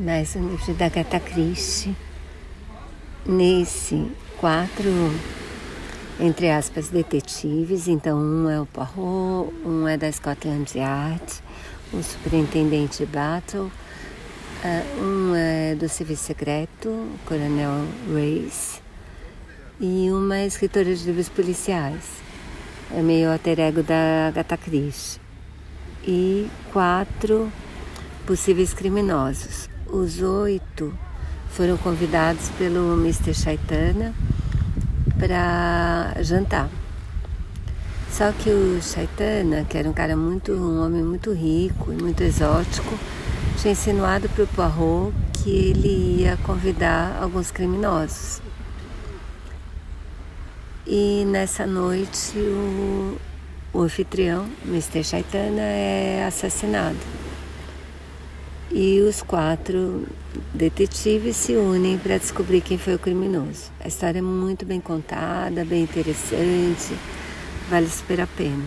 mais um livro da Agatha Christie. Nesse, quatro, entre aspas, detetives. Então, um é o Poirot, um é da Scotland Yard, o superintendente Battle, eh, um é do Serviço Secreto, o Coronel Race, e uma é escritora de livros policiais. É meio alter ego da Agatha Christie. E quatro possíveis criminosos. Os oito foram convidados pelo Mr. Chaitana para jantar. Só que o Chaitana, que era um cara muito, um homem muito rico e muito exótico, tinha insinuado para o Poirot que ele ia convidar alguns criminosos. E nessa noite o, o anfitrião, Mr. Chaitana, é assassinado e os quatro detetives se unem para descobrir quem foi o criminoso. A história é muito bem contada, bem interessante, vale super a pena.